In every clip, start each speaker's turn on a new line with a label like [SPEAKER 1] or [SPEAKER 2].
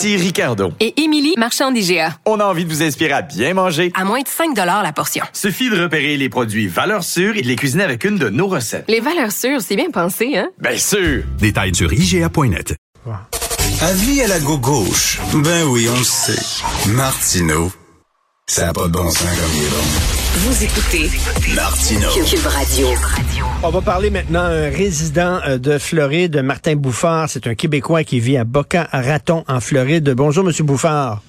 [SPEAKER 1] Ici Ricardo.
[SPEAKER 2] Et Émilie, marchand d'IGA.
[SPEAKER 1] On a envie de vous inspirer à bien manger.
[SPEAKER 2] À moins de 5 la portion.
[SPEAKER 1] Suffit de repérer les produits valeurs sûres et de les cuisiner avec une de nos recettes.
[SPEAKER 2] Les valeurs sûres, c'est bien pensé, hein?
[SPEAKER 1] Bien sûr!
[SPEAKER 3] Détails sur IGA.net.
[SPEAKER 4] Avis à la gauche. Ben oui, on le sait. Martineau, ça n'a pas de bon sens comme il est bon.
[SPEAKER 5] Vous écoutez
[SPEAKER 4] Martineau.
[SPEAKER 5] Cube Radio.
[SPEAKER 6] On va parler maintenant à un résident euh, de Floride, Martin Bouffard. C'est un Québécois qui vit à Boca Raton, en Floride. Bonjour, Monsieur Bouffard.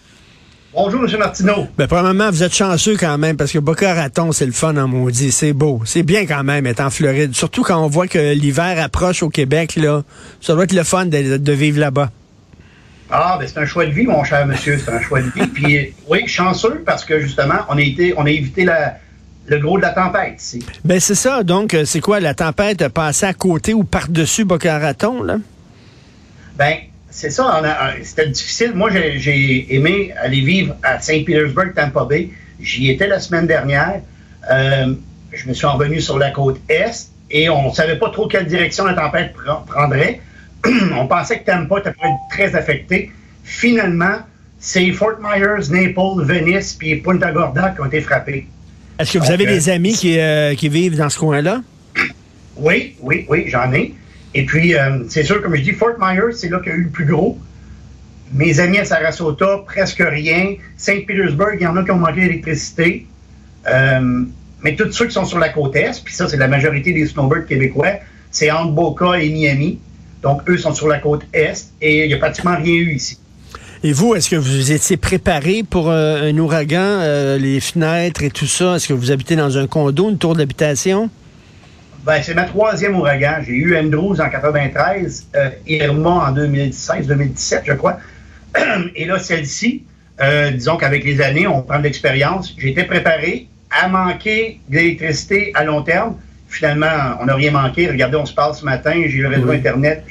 [SPEAKER 7] Bonjour, M. Martineau.
[SPEAKER 6] Ben, premièrement, vous êtes chanceux quand même, parce que Boca Raton, c'est le fun en maudit. C'est beau. C'est bien quand même être en Floride. Surtout quand on voit que l'hiver approche au Québec, là. Ça doit être le fun de, de vivre là-bas.
[SPEAKER 7] Ah, ben c'est un choix de vie, mon cher monsieur. C'est un choix de vie. Puis, oui, chanceux, parce que justement, on a, été, on a évité la, le gros de la tempête ici.
[SPEAKER 6] Ben, c'est ça. Donc, euh, c'est quoi, la tempête a passé à côté ou par-dessus Boca Raton, là?
[SPEAKER 7] Ben, c'est ça. euh, C'était difficile. Moi, j'ai- aimé aller vivre à Saint Petersburg, Tampa Bay. J'y étais la semaine dernière. Euh, je me suis revenu sur la côte Est et on ne savait pas trop quelle direction la tempête pre- prendrait. on pensait que Tampa était très affecté. Finalement, c'est Fort Myers, Naples, Venice puis Punta Gorda qui ont été frappés.
[SPEAKER 6] Est-ce que vous
[SPEAKER 7] Donc,
[SPEAKER 6] avez
[SPEAKER 7] euh,
[SPEAKER 6] des amis qui, euh, qui vivent dans ce coin-là?
[SPEAKER 7] Oui, oui, oui, j'en ai. Et puis, euh, c'est sûr, comme je dis, Fort Myers, c'est là qu'il y a eu le plus gros. Mes amis à Sarasota, presque rien. Saint-Pétersbourg, il y en a qui ont manqué d'électricité. Euh, mais tous ceux qui sont sur la côte Est, puis ça, c'est la majorité des snowbirds québécois, c'est entre Boca et Miami. Donc, eux sont sur la côte Est et il n'y a pratiquement rien eu ici.
[SPEAKER 6] Et vous, est-ce que vous étiez préparé pour euh, un ouragan, euh, les fenêtres et tout ça? Est-ce que vous habitez dans un condo, une tour d'habitation?
[SPEAKER 7] Ben, c'est ma troisième ouragan. J'ai eu Andrews en 93, euh, Irma en 2016-2017, je crois. Et là, celle-ci, euh, disons qu'avec les années, on prend de l'expérience. J'étais préparé à manquer d'électricité à long terme. Finalement, on n'a rien manqué. Regardez, on se parle ce matin, j'ai eu le réseau. Internet.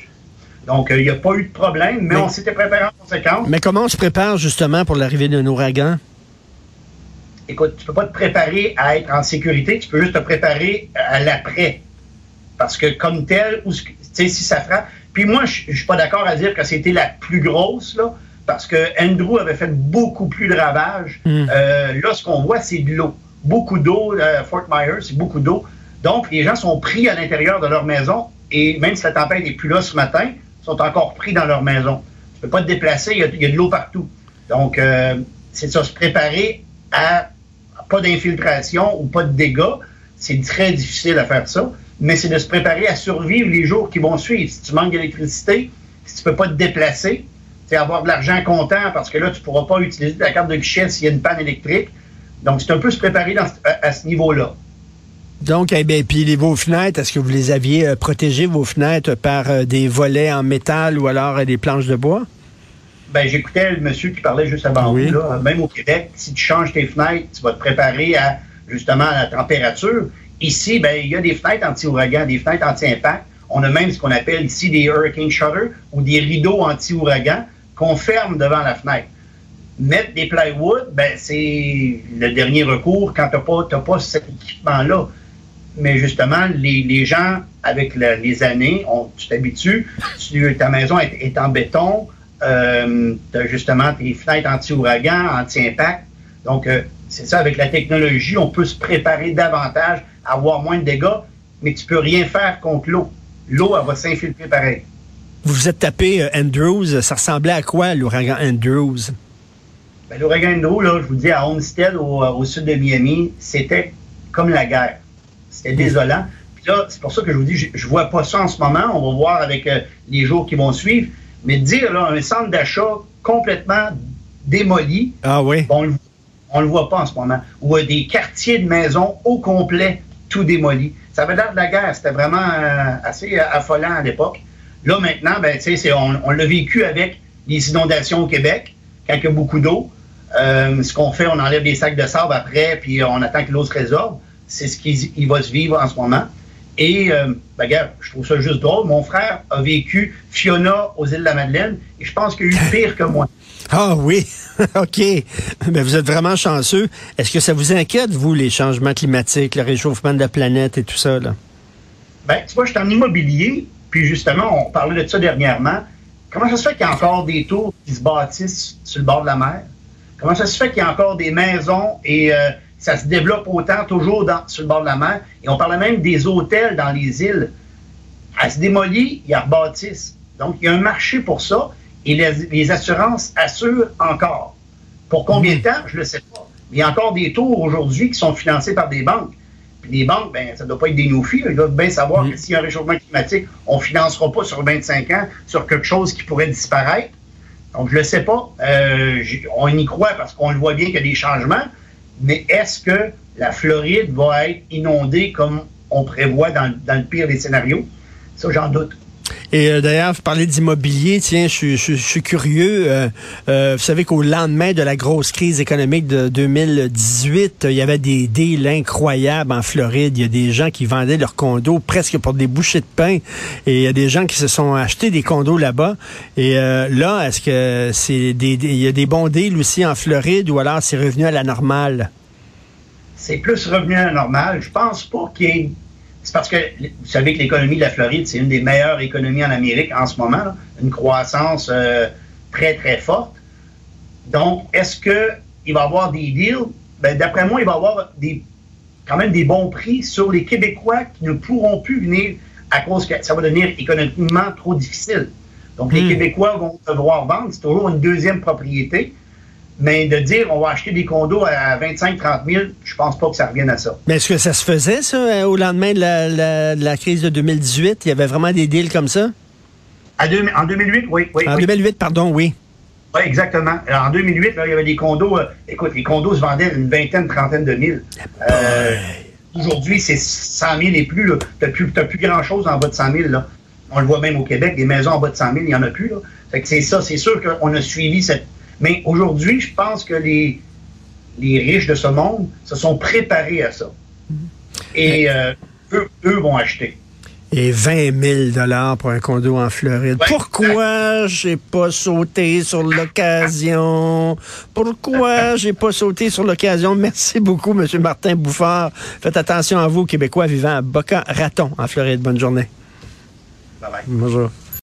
[SPEAKER 7] Donc, euh, il n'y a pas eu de problème, mais,
[SPEAKER 6] Mais-
[SPEAKER 7] on s'était préparé en conséquence.
[SPEAKER 6] Mais comment on se prépare justement pour l'arrivée d'un ouragan?
[SPEAKER 7] écoute, tu peux pas te préparer à être en sécurité, tu peux juste te préparer à l'après. Parce que comme tel, ou si ça frappe. Puis moi, je je suis pas d'accord à dire que c'était la plus grosse, là, parce que Andrew avait fait beaucoup plus de ravages.
[SPEAKER 6] Mm.
[SPEAKER 7] Euh, là, ce qu'on voit, c'est de l'eau. Beaucoup d'eau, euh, Fort Myers, c'est beaucoup d'eau. Donc, les gens sont pris à l'intérieur de leur maison, et même si la tempête n'est plus là ce matin, sont encore pris dans leur maison. Tu peux pas te déplacer, il y a, de l'eau partout. Donc, euh, c'est ça, se préparer à pas d'infiltration ou pas de dégâts. C'est très difficile à faire ça, mais c'est de se préparer à survivre les jours qui vont suivre. Si tu manques d'électricité, si tu peux pas te déplacer, c'est avoir de l'argent comptant parce que là, tu pourras pas utiliser ta carte de guichet s'il y a une panne électrique. Donc, c'est un peu se préparer à ce niveau-là.
[SPEAKER 6] Donc, eh bien, puis les, vos fenêtres, est-ce que vous les aviez euh, protégées, vos fenêtres, par euh, des volets en métal ou alors euh, des planches de bois?
[SPEAKER 7] Ben, j'écoutais le monsieur qui parlait juste avant
[SPEAKER 6] Oui.
[SPEAKER 7] vous, là. Même au Québec, si tu changes tes fenêtres, tu vas te préparer à, justement, à la température. Ici, ben, il y a des fenêtres anti-ouragan, des fenêtres anti-impact. On a même ce qu'on appelle ici des hurricane shutters ou des rideaux anti-ouragan qu'on ferme devant la fenêtre. Mettre des plywood, ben, c'est le dernier recours quand tu n'as pas, t'as pas cet équipement-là. Mais justement, les, les gens, avec les années, on, tu t'habitues, tu- ta maison est, est en béton, euh, tu as justement tes fenêtres anti-ouragan, anti-impact. Donc, euh, c'est ça, avec la technologie, on peut se préparer davantage à avoir moins de dégâts, mais tu peux rien faire contre l'eau. L'eau, elle va s'infiltrer pareil.
[SPEAKER 6] Vous vous êtes tapé euh, Andrews. Ça ressemblait à quoi, l'ouragan Andrews?
[SPEAKER 7] Ben, L'ouragan Andrew, là, je vous dis, à Homestead, au, au sud de Miami, c'était comme la guerre. C'était désolant. Puis là, c'est pour ça que je vous dis, je, je vois pas ça en ce moment. On va voir avec euh, les jours qui vont suivre. Mais dire, là, un centre d'achat complètement démoli,
[SPEAKER 6] Ah oui?
[SPEAKER 7] on le, on le voit pas en ce moment. Ou euh, des quartiers de maisons au complet, tout démoli. Ça avait l'air de la guerre. C'était vraiment euh, assez affolant à l'époque. Là, maintenant, ben, tu sais, c'est- on, on l'a vécu avec les inondations au Québec, quand il y a beaucoup d'eau. Euh, ce qu'on fait, on enlève des sacs de sable après, puis on attend que l'eau se résorbe. C'est ce qui il va se vivre en ce moment. Et, euh, ben, regarde, je trouve ça juste drôle. Mon frère a vécu Fiona aux îles de la Madeleine, et je pense qu'il a eu pire que moi.
[SPEAKER 6] Ah oui, OK. Mais vous êtes vraiment chanceux. Est-ce que ça vous inquiète, vous, les changements climatiques, le réchauffement de la planète et tout ça? Là?
[SPEAKER 7] Ben, tu vois, je suis en immobilier, puis justement, on parlait de ça dernièrement. Comment ça se fait qu'il y a encore des tours qui se bâtissent sur le bord de la mer? Comment ça se fait qu'il y a encore des maisons et euh, ça se développe autant toujours dans, sur le bord de la mer? Et on parlait même des hôtels dans les îles. Elles se démolissent, ils rebâtissent. Donc, il y a un marché pour ça et les, les assurances assurent encore. Pour combien de temps? Je ne le sais pas. Il y a encore des tours aujourd'hui qui sont financés par des banques. Puis les banques, ben, ça ne doit pas être des no-filles. Ils doivent bien savoir que s'il y a un réchauffement climatique, on ne financera pas sur 25 ans sur quelque chose qui pourrait disparaître. Donc, je ne le sais pas. Euh, on y croit parce qu'on le voit bien qu'il y a des changements. Mais est-ce que la Floride va être inondée comme on prévoit dans, dans le pire des scénarios? Ça, j'en doute.
[SPEAKER 6] Et euh, d'ailleurs, vous parlez d'immobilier, tiens, je, suis curieux. Euh, euh, vous savez qu'au lendemain de la grosse crise économique de 2018, il y avait des deals incroyables en Floride. Il y a des gens qui vendaient leurs condos presque pour des bouchées de pain. Et il y a des gens qui se sont achetés des condos là-bas. Et là, est-ce que c'est des, il y a des bons deals aussi en Floride ou alors c'est revenu à la normale?
[SPEAKER 7] C'est plus revenu à la normale. Je pense pas qu'il y ait c'est parce que vous savez que l'économie de la Floride, c'est une des meilleures économies en Amérique en ce moment, là, une croissance euh, très, très forte. Donc, est-ce qu'il va y avoir des deals? Ben, D'après moi, il va y avoir des, quand même des bons prix sur les Québécois qui ne pourront plus venir à cause que ça va devenir économiquement trop difficile. Donc, les
[SPEAKER 6] Hmm.
[SPEAKER 7] Québécois vont devoir vendre. C'est toujours une deuxième propriété. Mais de dire on va acheter des condos à 25-30 000, je pense pas que ça revienne à ça.
[SPEAKER 6] Mais est-ce que ça se faisait, ça, euh, au lendemain de la, la- de la crise de 2018? Il y avait vraiment des deals comme ça?
[SPEAKER 7] À deux- en 2008, oui. oui,
[SPEAKER 6] En
[SPEAKER 7] oui.
[SPEAKER 6] 2008, pardon, oui.
[SPEAKER 7] Oui, exactement. Alors, en 2008, là, il y avait des condos. euh, écoute, les condos se vendaient une vingtaine, trentaine de mille. Euh, Aujourd'hui, c'est 100 000 et plus. Tu n'as plus, plus grand-chose en bas de 100 000. Là. On le voit même au Québec, des maisons en bas de 100 000, il n'y en a plus. Là. Fait que c'est ça, c'est sûr qu'on a suivi cette. Mais aujourd'hui, je pense que les, les riches de ce monde se sont préparés à ça. Et euh, eux, eux vont acheter.
[SPEAKER 6] Et 20 000 dollars pour un condo en Floride.
[SPEAKER 7] Ouais.
[SPEAKER 6] Pourquoi j'ai pas sauté sur l'occasion? Pourquoi j'ai pas sauté sur l'occasion? Merci beaucoup, M. Martin Bouffard. Faites attention à vous, Québécois vivant à Boca Raton, en Floride. Bonne journée.
[SPEAKER 7] Bye bye.
[SPEAKER 6] Bonjour.